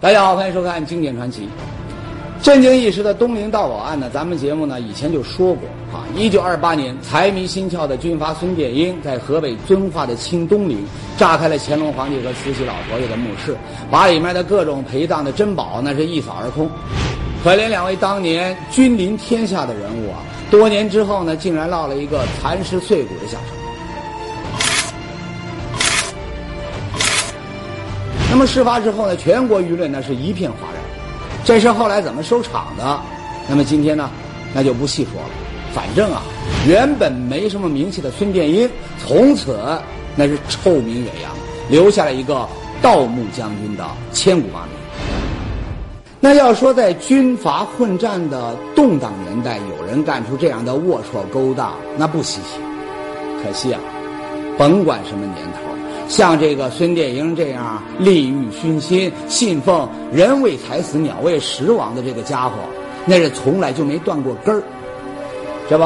大家好，欢迎收看《经典传奇》。震惊一时的东陵盗宝案呢，咱们节目呢以前就说过啊。一九二八年，财迷心窍的军阀孙殿英在河北遵化的清东陵炸开了乾隆皇帝和慈禧老佛爷的墓室，把里面的各种陪葬的珍宝那是一扫而空。可怜两位当年君临天下的人物啊，多年之后呢，竟然落了一个残尸碎骨的下场。那么事发之后呢，全国舆论呢是一片哗然。这事后来怎么收场的？那么今天呢，那就不细说了。反正啊，原本没什么名气的孙殿英，从此那是臭名远扬，留下了一个盗墓将军的千古骂名。那要说在军阀混战的动荡年代，有人干出这样的龌龊勾当，那不稀奇。可惜啊，甭管什么年头。像这个孙殿英这样利欲熏心、信奉“人为财死，鸟为食亡”的这个家伙，那是从来就没断过根儿。这不，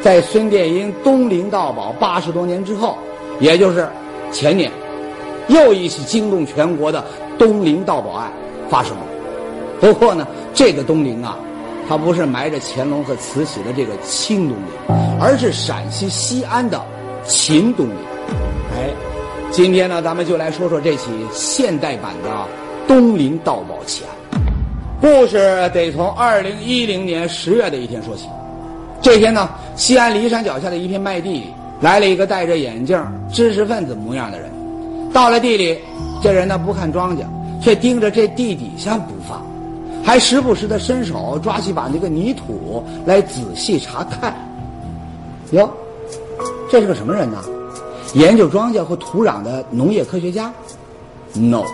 在孙殿英东陵盗宝八十多年之后，也就是前年，又一起惊动全国的东陵盗宝案发生了。不过呢，这个东陵啊，它不是埋着乾隆和慈禧的这个清东陵，而是陕西西安的秦东陵。哎。今天呢，咱们就来说说这起现代版的东林盗宝奇案。故事得从二零一零年十月的一天说起。这天呢，西安骊山脚下的一片麦地里，来了一个戴着眼镜、知识分子模样的人。到了地里，这人呢不看庄稼，却盯着这地底下不放，还时不时的伸手抓起把那个泥土来仔细查看。哟，这是个什么人呢？研究庄稼和土壤的农业科学家，no，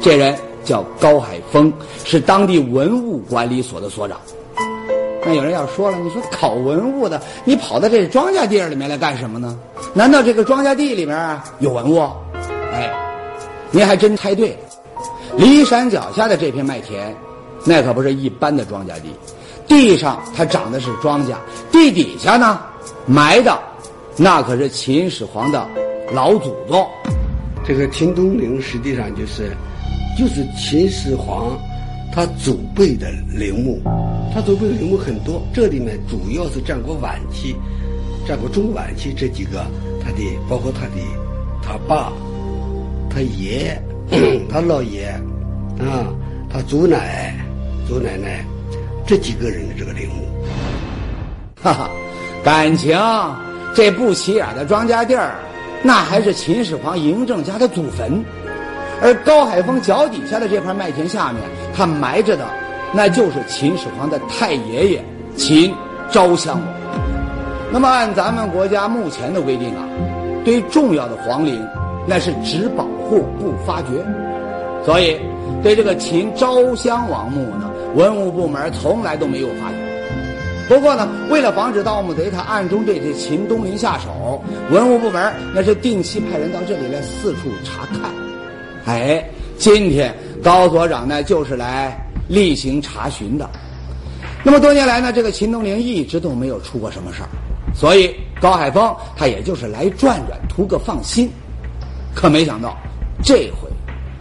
这人叫高海峰，是当地文物管理所的所长。那有人要说了，你说考文物的，你跑到这庄稼地里面来干什么呢？难道这个庄稼地里面有文物？哎，您还真猜对了。骊山脚下的这片麦田，那可不是一般的庄稼地，地上它长的是庄稼，地底下呢埋的。那可是秦始皇的老祖宗，这个秦东陵实际上就是，就是秦始皇他祖辈的陵墓，他祖辈的陵墓很多，这里面主要是战国晚期、战国中晚期这几个他的，包括他的他爸、他爷、他姥爷啊，他祖奶、祖奶奶这几个人的这个陵墓，哈哈，感情。这不起眼的庄稼地儿，那还是秦始皇嬴政家的祖坟，而高海峰脚底下的这块麦田下面，他埋着的，那就是秦始皇的太爷爷秦昭襄王。那么按咱们国家目前的规定啊，对重要的皇陵，那是只保护不发掘，所以对这个秦昭襄王墓呢，文物部门从来都没有发掘。不过呢，为了防止盗墓贼他暗中对这秦东陵下手，文物部门那是定期派人到这里来四处查看。哎，今天高所长呢就是来例行查询的。那么多年来呢，这个秦东陵一直都没有出过什么事儿，所以高海峰他也就是来转转，图个放心。可没想到，这回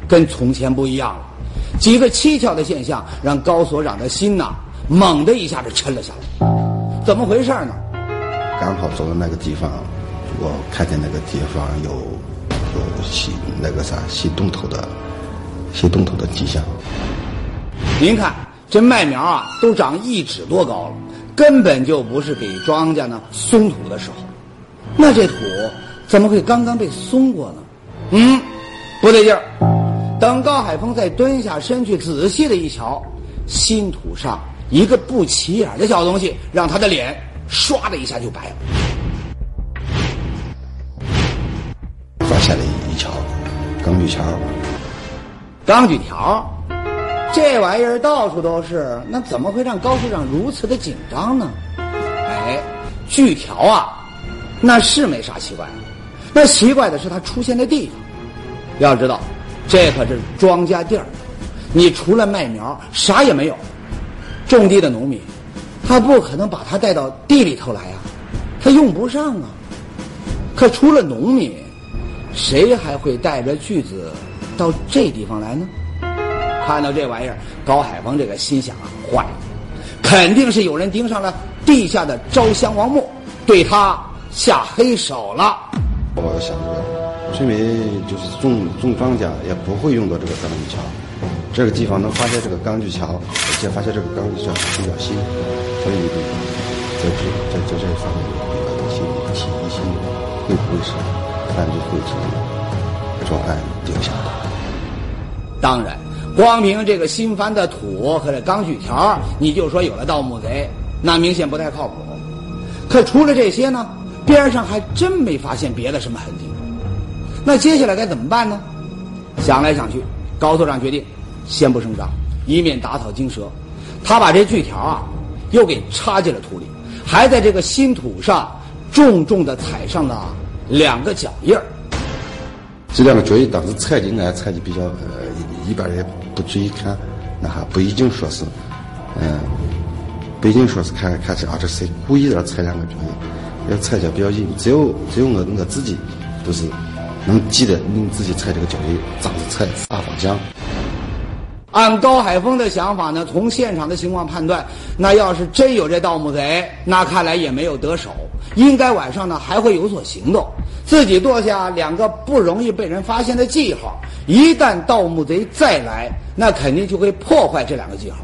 跟从前不一样了，几个蹊跷的现象让高所长的心呐。猛的一下就沉了下来，怎么回事呢？刚好走到那个地方，我看见那个地方有有新那个啥洗洞头的洗洞头的迹象。您看这麦苗啊，都长一指多高了，根本就不是给庄稼呢松土的时候。那这土怎么会刚刚被松过呢？嗯，不对劲儿。等高海峰再蹲下身去仔细的一瞧，新土上。一个不起眼的小东西，让他的脸唰的一下就白了。发现了一条钢锯条，钢锯条，这玩意儿到处都是，那怎么会让高处长如此的紧张呢？哎，锯条啊，那是没啥奇怪，那奇怪的是它出现的地方。要知道，这可是庄稼地儿，你除了麦苗，啥也没有。种地的农民，他不可能把它带到地里头来呀，他用不上啊。可除了农民，谁还会带着锯子到这地方来呢？看到这玩意儿，高海峰这个心想啊，坏了，肯定是有人盯上了地下的昭襄王墓，对他下黑手了。我想着，村民就是种种庄稼也不会用到这个钢锯桥，这个地方能发现这个钢锯桥，而且发现这个钢锯桥比较新，所以在这在在这方面有个心理起疑心，会不会是犯罪会这个专案留下的？当然，光凭这个新翻的土和这钢锯条，你就说有了盗墓贼，那明显不太靠谱。可除了这些呢，边上还真没发现别的什么痕迹。那接下来该怎么办呢？想来想去，高所长决定先不声张，以免打草惊蛇。他把这锯条啊，又给插进了土里，还在这个新土上重重的踩上了两个脚印儿。这两个脚印当时踩进来，踩的比较呃，一般人不注意看，那还不一定说是，嗯，不一定说是看看是啊，这谁故意的踩两个脚印，要踩脚比较硬，只有只有我我自己都是能记得你自己踩这个脚印咋子踩啥方向。按高海峰的想法呢，从现场的情况判断，那要是真有这盗墓贼，那看来也没有得手，应该晚上呢还会有所行动。自己剁下两个不容易被人发现的记号，一旦盗墓贼再来，那肯定就会破坏这两个记号。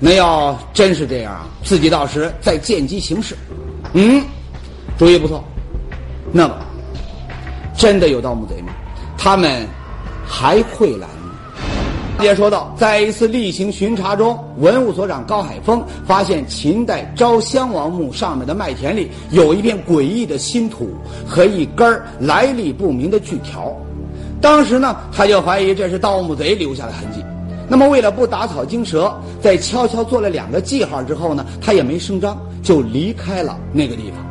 那要真是这样啊，自己到时再见机行事。嗯，主意不错。那么，真的有盗墓贼吗？他们还会来？接说到，在一次例行巡查中，文物所长高海峰发现秦代昭襄王墓上面的麦田里有一片诡异的新土和一根来历不明的锯条。当时呢，他就怀疑这是盗墓贼留下的痕迹。那么，为了不打草惊蛇，在悄悄做了两个记号之后呢，他也没声张，就离开了那个地方。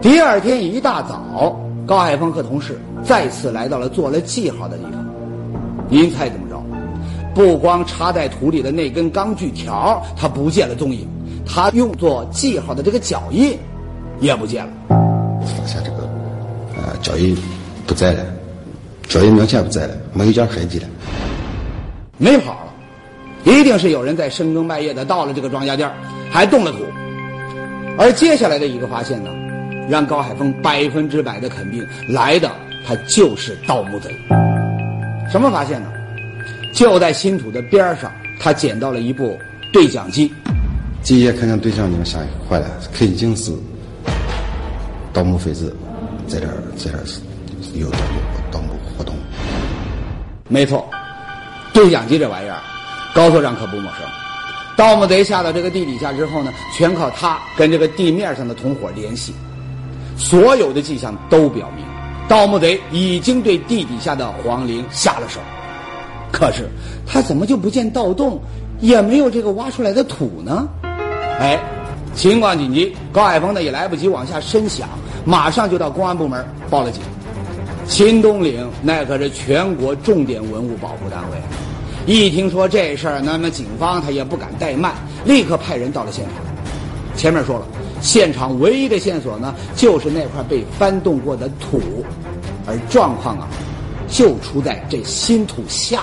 第二天一大早，高海峰和同事再次来到了做了记号的地方。您猜怎么？不光插在土里的那根钢锯条，它不见了踪影，它用作记号的这个脚印也不见了。发现这个呃脚印不在了，脚印明显不在了，没有点痕迹了。没跑了，一定是有人在深更半夜的到了这个庄稼地儿，还动了土。而接下来的一个发现呢，让高海峰百分之百的肯定，来的他就是盗墓贼。什么发现呢？就在新土的边上，他捡到了一部对讲机。这一看见对讲机，吓坏了，肯定是盗墓匪子在这儿，在这儿有盗有盗墓活动。没错，对讲机这玩意儿，高所长可不陌生。盗墓贼下到这个地底下之后呢，全靠他跟这个地面上的同伙联系。所有的迹象都表明，盗墓贼已经对地底下的皇陵下了手。可是他怎么就不见盗洞，也没有这个挖出来的土呢？哎，情况紧急，高海峰呢也来不及往下深想，马上就到公安部门报了警。秦东岭那可是全国重点文物保护单位，一听说这事儿，那么警方他也不敢怠慢，立刻派人到了现场。前面说了，现场唯一的线索呢，就是那块被翻动过的土，而状况啊，就出在这新土下。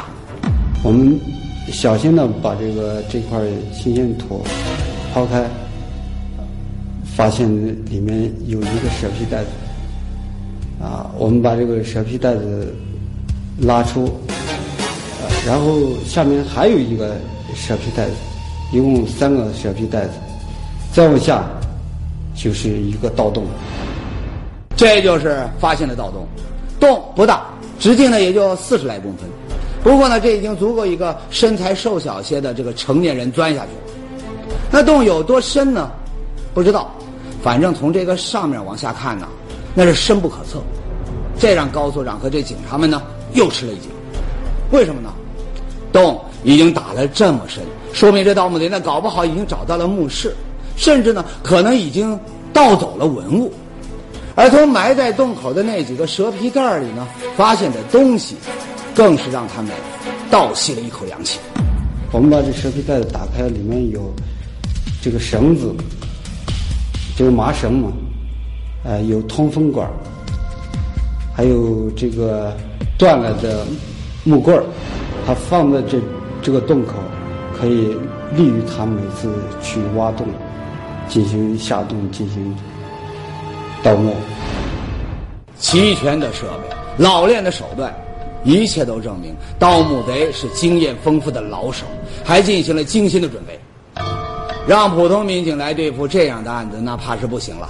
我们小心的把这个这块新鲜土抛开，发现里面有一个蛇皮袋子。啊，我们把这个蛇皮袋子拉出，呃，然后下面还有一个蛇皮袋子，一共三个蛇皮袋子，再往下就是一个盗洞。这就是发现的盗洞，洞不大，直径呢也就四十来公分。不过呢，这已经足够一个身材瘦小些的这个成年人钻下去了。那洞有多深呢？不知道，反正从这个上面往下看呢，那是深不可测。这让高所长和这警察们呢又吃了一惊。为什么呢？洞已经打了这么深，说明这盗墓贼呢搞不好已经找到了墓室，甚至呢可能已经盗走了文物。而从埋在洞口的那几个蛇皮袋里呢，发现的东西。更是让他们倒吸了一口凉气。我们把这蛇皮袋子打开，里面有这个绳子，就是麻绳嘛，呃，有通风管，还有这个断了的木棍儿，它放在这这个洞口，可以利于他每次去挖洞，进行下洞进行盗墓。齐全的设备，老练的手段，一切都证明盗墓贼是经验丰富的老手，还进行了精心的准备。让普通民警来对付这样的案子，那怕是不行了。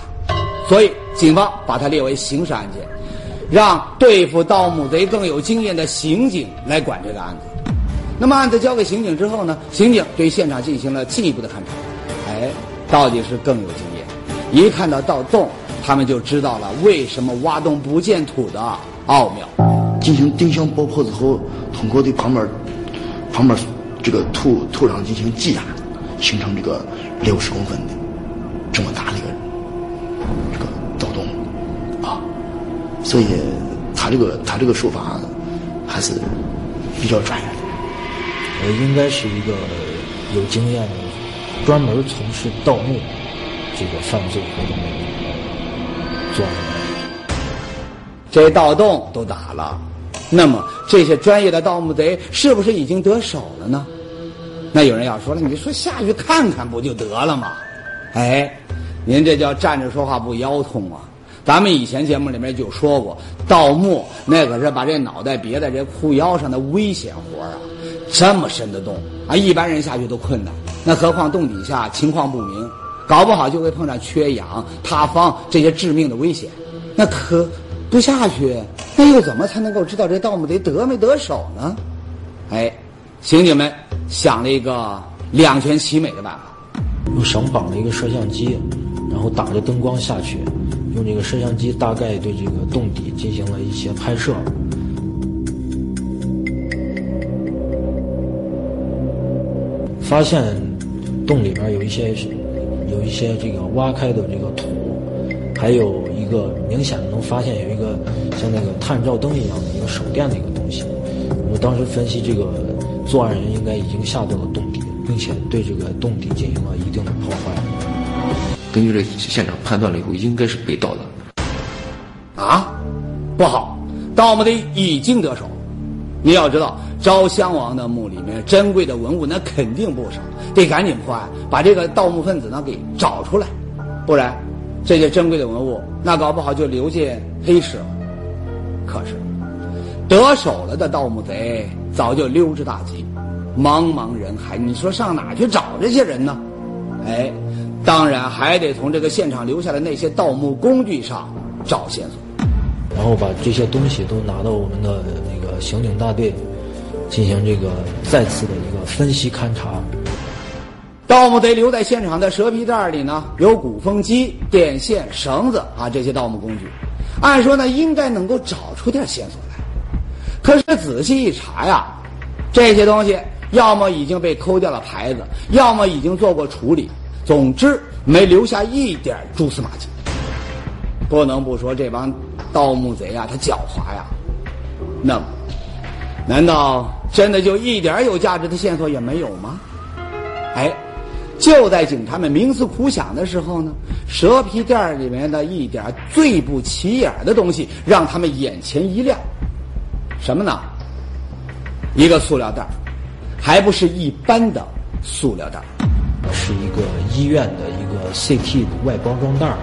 所以，警方把它列为刑事案件，让对付盗墓贼更有经验的刑警来管这个案子。那么，案子交给刑警之后呢？刑警对现场进行了进一步的勘查。哎，到底是更有经验。一看到盗洞，他们就知道了为什么挖洞不见土的奥妙。进行定向爆破之后，通过对旁边旁边这个土土壤进行挤压，形成这个六十公分的这么大的一个这个盗洞啊。所以，他这个他这个手法还是比较专业的。呃，应该是一个有经验的、专门从事盗墓这个犯罪活动的作案人。这盗洞都打了，那么这些专业的盗墓贼是不是已经得手了呢？那有人要说了，你说下去看看不就得了吗？哎，您这叫站着说话不腰痛啊！咱们以前节目里面就说过，盗墓那可是把这脑袋别在这裤腰上的危险活啊！这么深的洞啊，一般人下去都困难，那何况洞底下情况不明，搞不好就会碰上缺氧、塌方这些致命的危险。那可不下去，那又怎么才能够知道这盗墓贼得没得手呢？哎，刑警们想了一个两全其美的办法，用绳绑了一个摄像机，然后打着灯光下去，用这个摄像机大概对这个洞底进行了一些拍摄。发现洞里面有一些有一些这个挖开的这个土，还有一个明显的能发现有一个像那个探照灯一样的一个手电的一个东西。我们当时分析，这个作案人应该已经下到了洞底，并且对这个洞底进行了一定的破坏。根据这现场判断了以后，应该是被盗的。啊，不好，盗墓的已经得手。你要知道，昭襄王的墓里面珍贵的文物那肯定不少，得赶紧破案，把这个盗墓分子呢给找出来，不然这些珍贵的文物那搞不好就留下黑市了。可是得手了的盗墓贼早就溜之大吉，茫茫人海，你说上哪去找这些人呢？哎，当然还得从这个现场留下的那些盗墓工具上找线索，然后把这些东西都拿到我们的那个。刑警大队进行这个再次的一个分析勘查。盗墓贼留在现场的蛇皮袋里呢，有鼓风机、电线、绳子啊这些盗墓工具。按说呢，应该能够找出点线索来。可是仔细一查呀，这些东西要么已经被抠掉了牌子，要么已经做过处理。总之，没留下一点蛛丝马迹。不能不说这帮盗墓贼啊，他狡猾呀。那么。难道真的就一点有价值的线索也没有吗？哎，就在警察们冥思苦想的时候呢，蛇皮袋里面的一点最不起眼的东西让他们眼前一亮。什么呢？一个塑料袋，还不是一般的塑料袋，是一个医院的一个 CT 的外包装袋。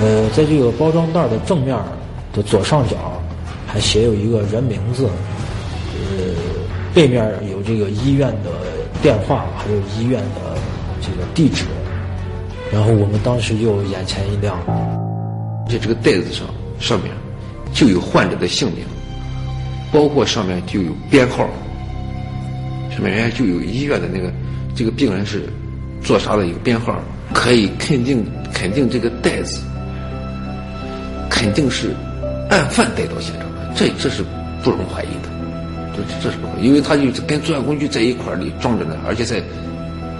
呃，在这个包装袋的正面的左上角，还写有一个人名字。呃，背面有这个医院的电话，还有医院的这个地址，然后我们当时就眼前一亮，在这个袋子上上面就有患者的姓名，包括上面就有编号，上面人家就有医院的那个这个病人是做啥的一个编号，可以肯定肯定这个袋子肯定是案犯带到现场的，这这是不容怀疑的。这这是不会，因为他就跟作案工具在一块里装着呢，而且在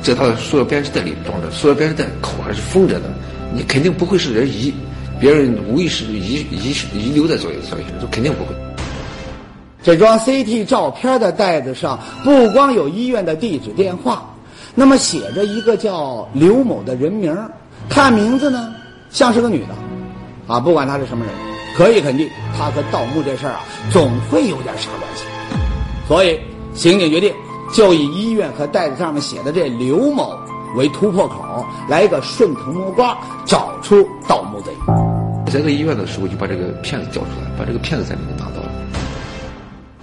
在他的塑料编织袋里装着，塑料编织袋口还是封着的，你肯定不会是人遗，别人无意识遗遗遗留在作业上面，这肯定不会。这装 CT 照片的袋子上不光有医院的地址电话，那么写着一个叫刘某的人名，看名字呢像是个女的，啊，不管她是什么人，可以肯定她和盗墓这事儿啊总会有点啥关系。所以，刑警决定就以医院和袋子上面写的这刘某为突破口，来一个顺藤摸瓜，找出盗墓贼。在这医院的时候，就把这个骗子调出来，把这个骗子在里面拿到了。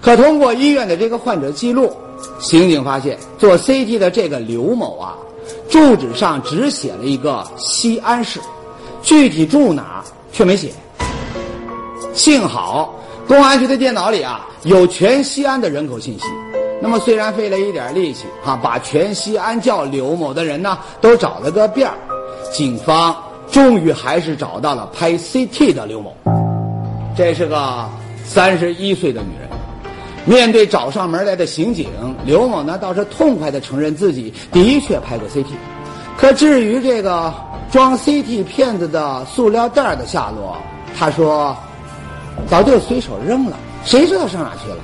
可通过医院的这个患者记录，刑警发现做 CT 的这个刘某啊，住址上只写了一个西安市，具体住哪却没写。幸好公安局的电脑里啊有全西安的人口信息。那么虽然费了一点力气哈、把全西安叫刘某的人呢都找了个遍儿，警方终于还是找到了拍 CT 的刘某。这是个三十一岁的女人。面对找上门来的刑警，刘某呢倒是痛快地承认自己的确拍过 CT，可至于这个装 CT 片子的塑料袋的下落，他说早就随手扔了，谁知道上哪去了？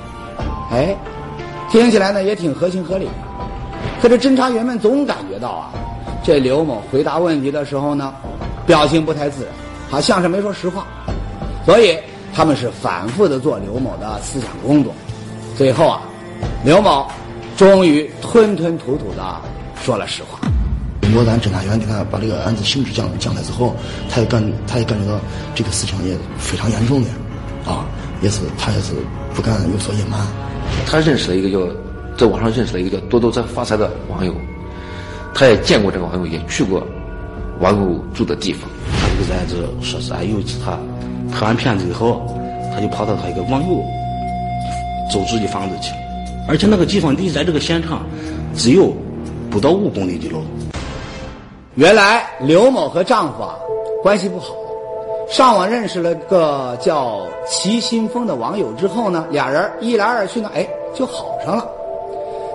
哎，听起来呢也挺合情合理。可这侦查员们总感觉到啊，这刘某回答问题的时候呢，表情不太自然，好像是没说实话，所以他们是反复的做刘某的思想工作。最后啊，刘某终于吞吞吐吐的说了实话。经过咱侦查员给他把这个案子性质讲讲了之后，他也感他也感觉到这个事情也非常严重的，啊，也是他也是不敢有所隐瞒。他认识了一个叫在网上认识了一个叫多多在发财的网友，他也见过这个网友，也去过网友住的地方。他这个人就说是哎有其他拍完片子以后，他就跑到他一个网友租住的房子去，而且那个地方离在这个现场只有不到五公里的路。原来刘某和丈夫啊关系不好，上网认识了个叫齐新峰的网友之后呢，俩人一来二去呢，哎就好上了。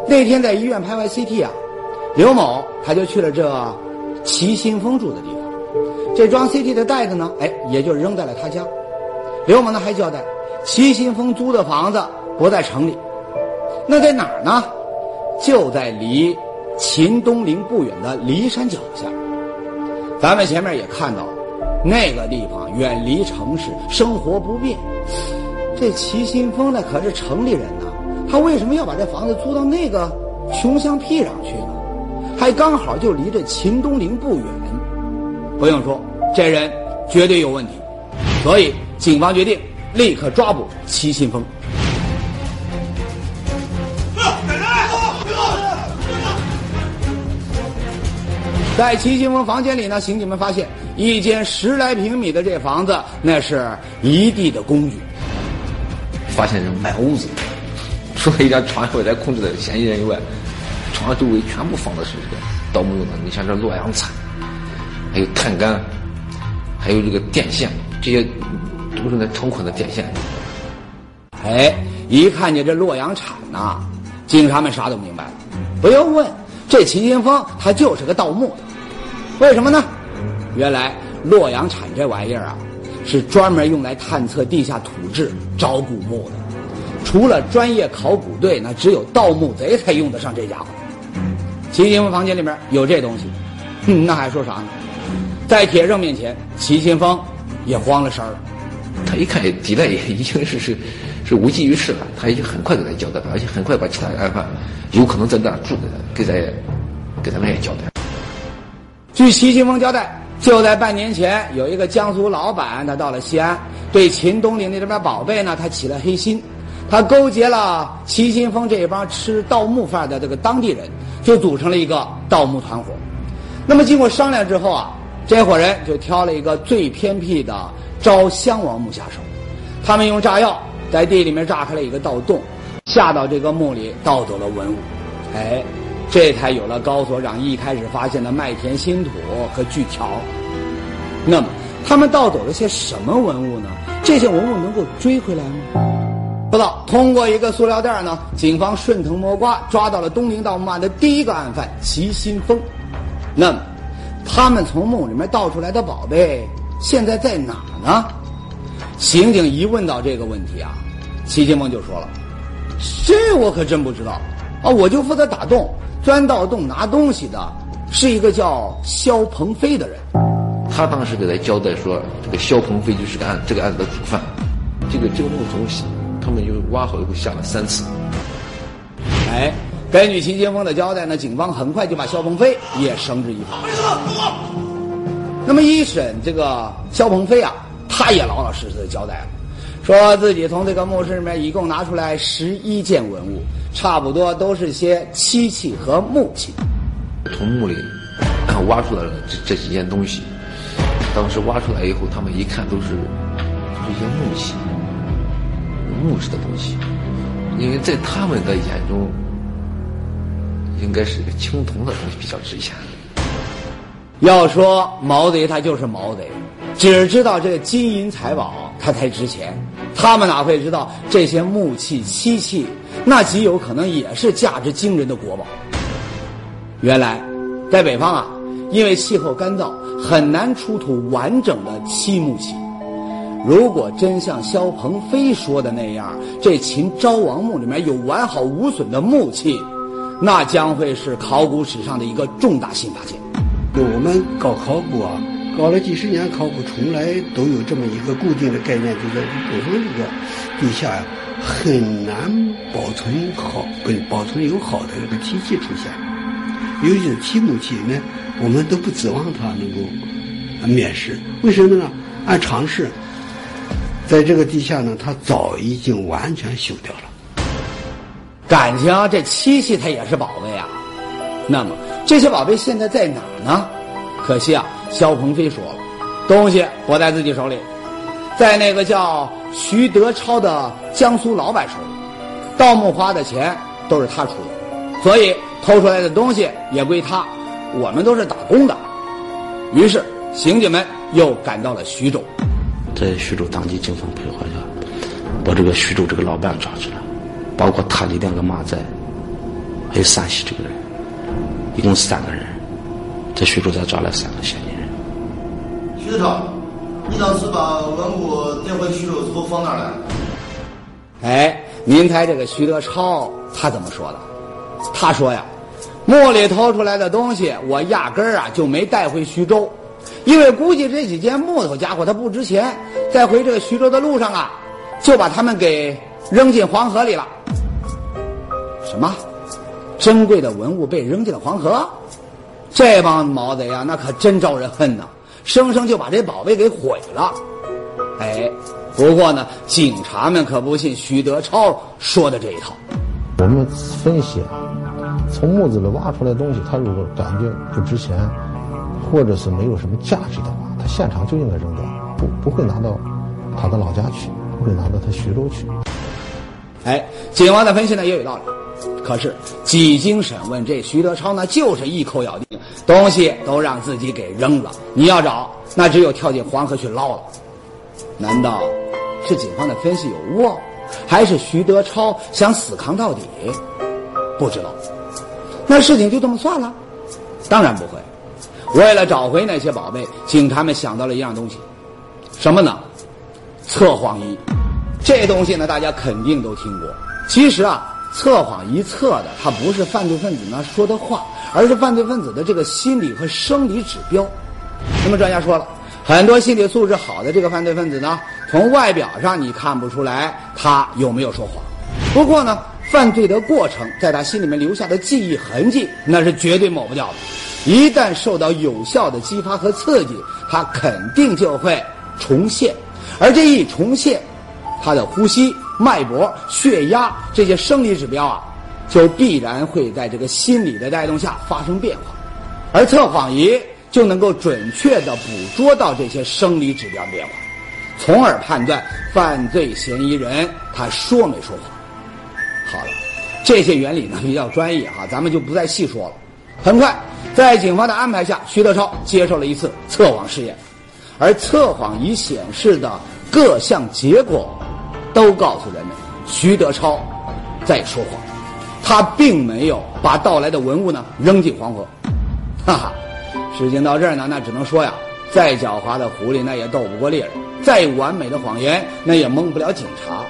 那天在医院拍完 CT 啊，刘某他就去了这齐新峰住的地方，这装 CT 的袋子呢，哎也就扔在了他家。刘某呢还交代，齐新峰租的房子不在城里，那在哪儿呢？就在离秦东陵不远的骊山脚下。咱们前面也看到了，那个地方远离城市，生活不便。这齐新峰那可是城里人呐，他为什么要把这房子租到那个穷乡僻壤去呢？还刚好就离这秦东陵不远。不用说，这人绝对有问题，所以警方决定立刻抓捕齐新峰。在齐新峰房间里呢，刑警们发现一间十来平米的这房子，那是一地的工具。发现人满屋子，除了一张床外来控制的嫌疑人以外，床周围全部放的是这个盗墓用的，你像这洛阳铲，还有碳杆，还有这个电线，这些都是那成捆的电线。哎，一看见这洛阳铲呐、警察们啥都明白了。不用问，这齐新峰他就是个盗墓的。为什么呢？原来洛阳铲这玩意儿啊，是专门用来探测地下土质、找古墓的。除了专业考古队，那只有盗墓贼才用得上这家伙。齐新峰房间里面有这东西，哼，那还说啥呢？在铁证面前，齐新峰也慌了神儿了。他一看底来也已经是是是无济于事了，他已经很快给他交代了，而且很快把其他案犯有可能在那儿住的给咱给咱们也交代。据齐新峰交代，就在半年前，有一个江苏老板，他到了西安，对秦东陵那边宝贝呢，他起了黑心，他勾结了齐新峰这一帮吃盗墓饭的这个当地人，就组成了一个盗墓团伙。那么经过商量之后啊，这伙人就挑了一个最偏僻的昭襄王墓下手，他们用炸药在地里面炸开了一个盗洞，下到这个墓里盗走了文物，哎。这才有了高所长一开始发现的麦田新土和锯条。那么，他们盗走了些什么文物呢？这些文物能够追回来吗？不知道。通过一个塑料袋呢，警方顺藤摸瓜抓到了东陵盗墓案的第一个案犯齐新峰。那么，他们从墓里面盗出来的宝贝现在在哪呢？刑警一问到这个问题啊，齐新峰就说了：“这我可真不知道啊，我就负责打洞。”钻盗洞拿东西的是一个叫肖鹏飞的人，他当时给他交代说，这个肖鹏飞就是个案这个案子的主犯。这个这个墓从他们就挖好以后下了三次。哎，根据秦先锋的交代呢，警方很快就把肖鹏飞也绳之以法。那么一审这个肖鹏飞啊，他也老老实实的交代了，说自己从这个墓室里面一共拿出来十一件文物，差不多都是些漆器和木器。从墓里挖出来了这这几件东西，当时挖出来以后，他们一看都是都是一些木器，木质的东西，因为在他们的眼中，应该是一个青铜的东西比较值钱。要说毛贼，他就是毛贼，只知道这个金银财宝它才值钱，他们哪会知道这些木器漆器，那极有可能也是价值惊人的国宝。原来，在北方啊，因为气候干燥，很难出土完整的漆木器。如果真像萧鹏飞说的那样，这秦昭王墓里面有完好无损的木器，那将会是考古史上的一个重大新发现。我们搞考古啊，搞了几十年考古，从来都有这么一个固定的概念，就在北方这个地下呀，很难保存好，跟保存有好的这个漆器出现。尤其是漆木器呢，我们都不指望它能够面世。为什么呢？按常识，在这个地下呢，它早已经完全锈掉了。感情这漆器它也是宝贝啊。那么这些宝贝现在在哪儿呢？可惜啊，肖鹏飞说了，东西不在自己手里，在那个叫徐德超的江苏老板手里。盗墓花的钱都是他出的，所以偷出来的东西也归他。我们都是打工的。于是刑警们又赶到了徐州，在徐州当地警方配合下，把这个徐州这个老板抓住了，包括他的两个马仔，还有山西这个人。一共三个人，在徐州才抓了三个嫌疑人人。徐德超，你当时把文物带回徐州之后放哪儿了？哎，您猜这个徐德超他怎么说的？他说呀，墓里偷出来的东西，我压根儿啊就没带回徐州，因为估计这几件木头家伙它不值钱，在回这个徐州的路上啊，就把它们给扔进黄河里了。什么？珍贵的文物被扔进了黄河，这帮毛贼呀，那可真招人恨呐！生生就把这宝贝给毁了。哎，不过呢，警察们可不信徐德超说的这一套。我们分析啊，从墓子里挖出来东西，他如果感觉不值钱，或者是没有什么价值的话，他现场就应该扔掉，不不会拿到他的老家去，不会拿到他徐州去。哎，警方的分析呢也有道理。可是几经审问，这徐德超呢就是一口咬定，东西都让自己给扔了。你要找，那只有跳进黄河去捞了。难道是警方的分析有误，还是徐德超想死扛到底？不知道。那事情就这么算了？当然不会。为了找回那些宝贝，警察们想到了一样东西，什么呢？测谎仪。这东西呢，大家肯定都听过。其实啊。测谎仪测的，它不是犯罪分子呢说的话，而是犯罪分子的这个心理和生理指标。那么专家说了，很多心理素质好的这个犯罪分子呢，从外表上你看不出来他有没有说谎。不过呢，犯罪的过程在他心里面留下的记忆痕迹，那是绝对抹不掉的。一旦受到有效的激发和刺激，他肯定就会重现，而这一重现，他的呼吸。脉搏、血压这些生理指标啊，就必然会在这个心理的带动下发生变化，而测谎仪就能够准确的捕捉到这些生理指标变化，从而判断犯罪嫌疑人他说没说谎。好了，这些原理呢比较专业哈，咱们就不再细说了。很快，在警方的安排下，徐德超接受了一次测谎试验，而测谎仪显示的各项结果。都告诉人们，徐德超在说谎，他并没有把盗来的文物呢扔进黄河。哈哈，事情到这儿呢，那只能说呀，再狡猾的狐狸那也斗不过猎人，再完美的谎言那也蒙不了警察。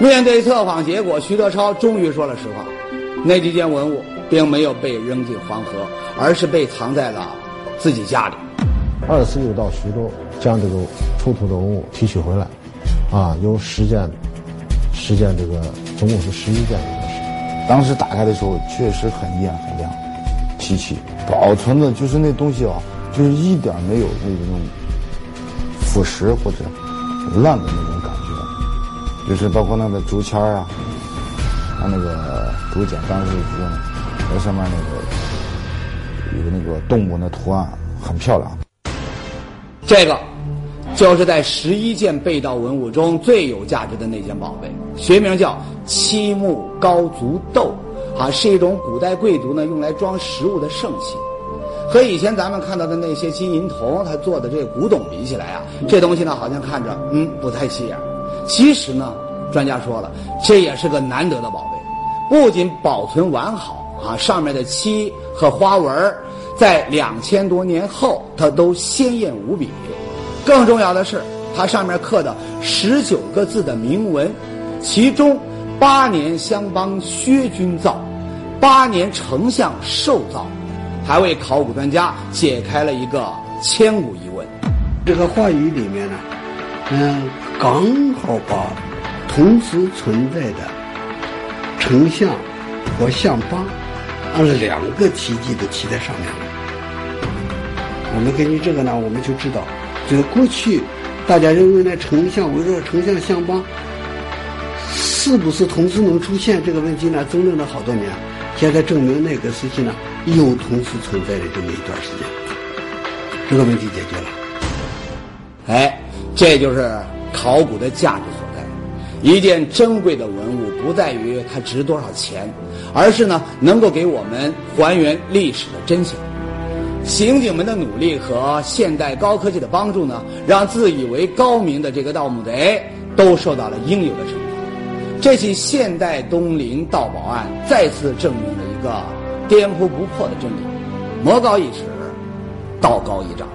面对测谎结果，徐德超终于说了实话：那几件文物并没有被扔进黄河，而是被藏在了自己家里。二次又到徐州，将这个出土的文物提取回来。啊，有十件，十件这个总共是十一件这个当时打开的时候确实很艳很亮，漆器保存的就是那东西啊，就是一点没有那种腐蚀或者烂的那种感觉，就是包括那个竹签啊，它那个竹简当时用在上面那个有那个动物的图案，很漂亮。这个就是在十一件被盗文物中最有价值的那件宝贝，学名叫漆木高足豆，啊，是一种古代贵族呢用来装食物的盛器。和以前咱们看到的那些金银铜它做的这个古董比起来啊，这东西呢好像看着嗯不太起眼。其实呢，专家说了，这也是个难得的宝贝，不仅保存完好啊，上面的漆和花纹在两千多年后它都鲜艳无比。更重要的是，它上面刻的十九个字的铭文，其中八年相帮薛君造，八年丞相寿造。还为考古专家解开了一个千古疑问。这个话语里面呢，嗯，刚好把同时存在的丞相和相邦按两个奇迹都提在上面了。我们根据这个呢，我们就知道，这个过去大家认为呢，丞相围绕丞相相邦是不是同时能出现这个问题呢？争论了好多年，现在证明那个时期呢。有同时存在的这么一段时间，这个问题解决了。哎，这就是考古的价值所在。一件珍贵的文物，不在于它值多少钱，而是呢能够给我们还原历史的真相。刑警们的努力和现代高科技的帮助呢，让自以为高明的这个盗墓贼都受到了应有的惩罚。这起现代东陵盗宝案再次证明了一个。颠扑不破的真理，魔高一尺，道高一丈。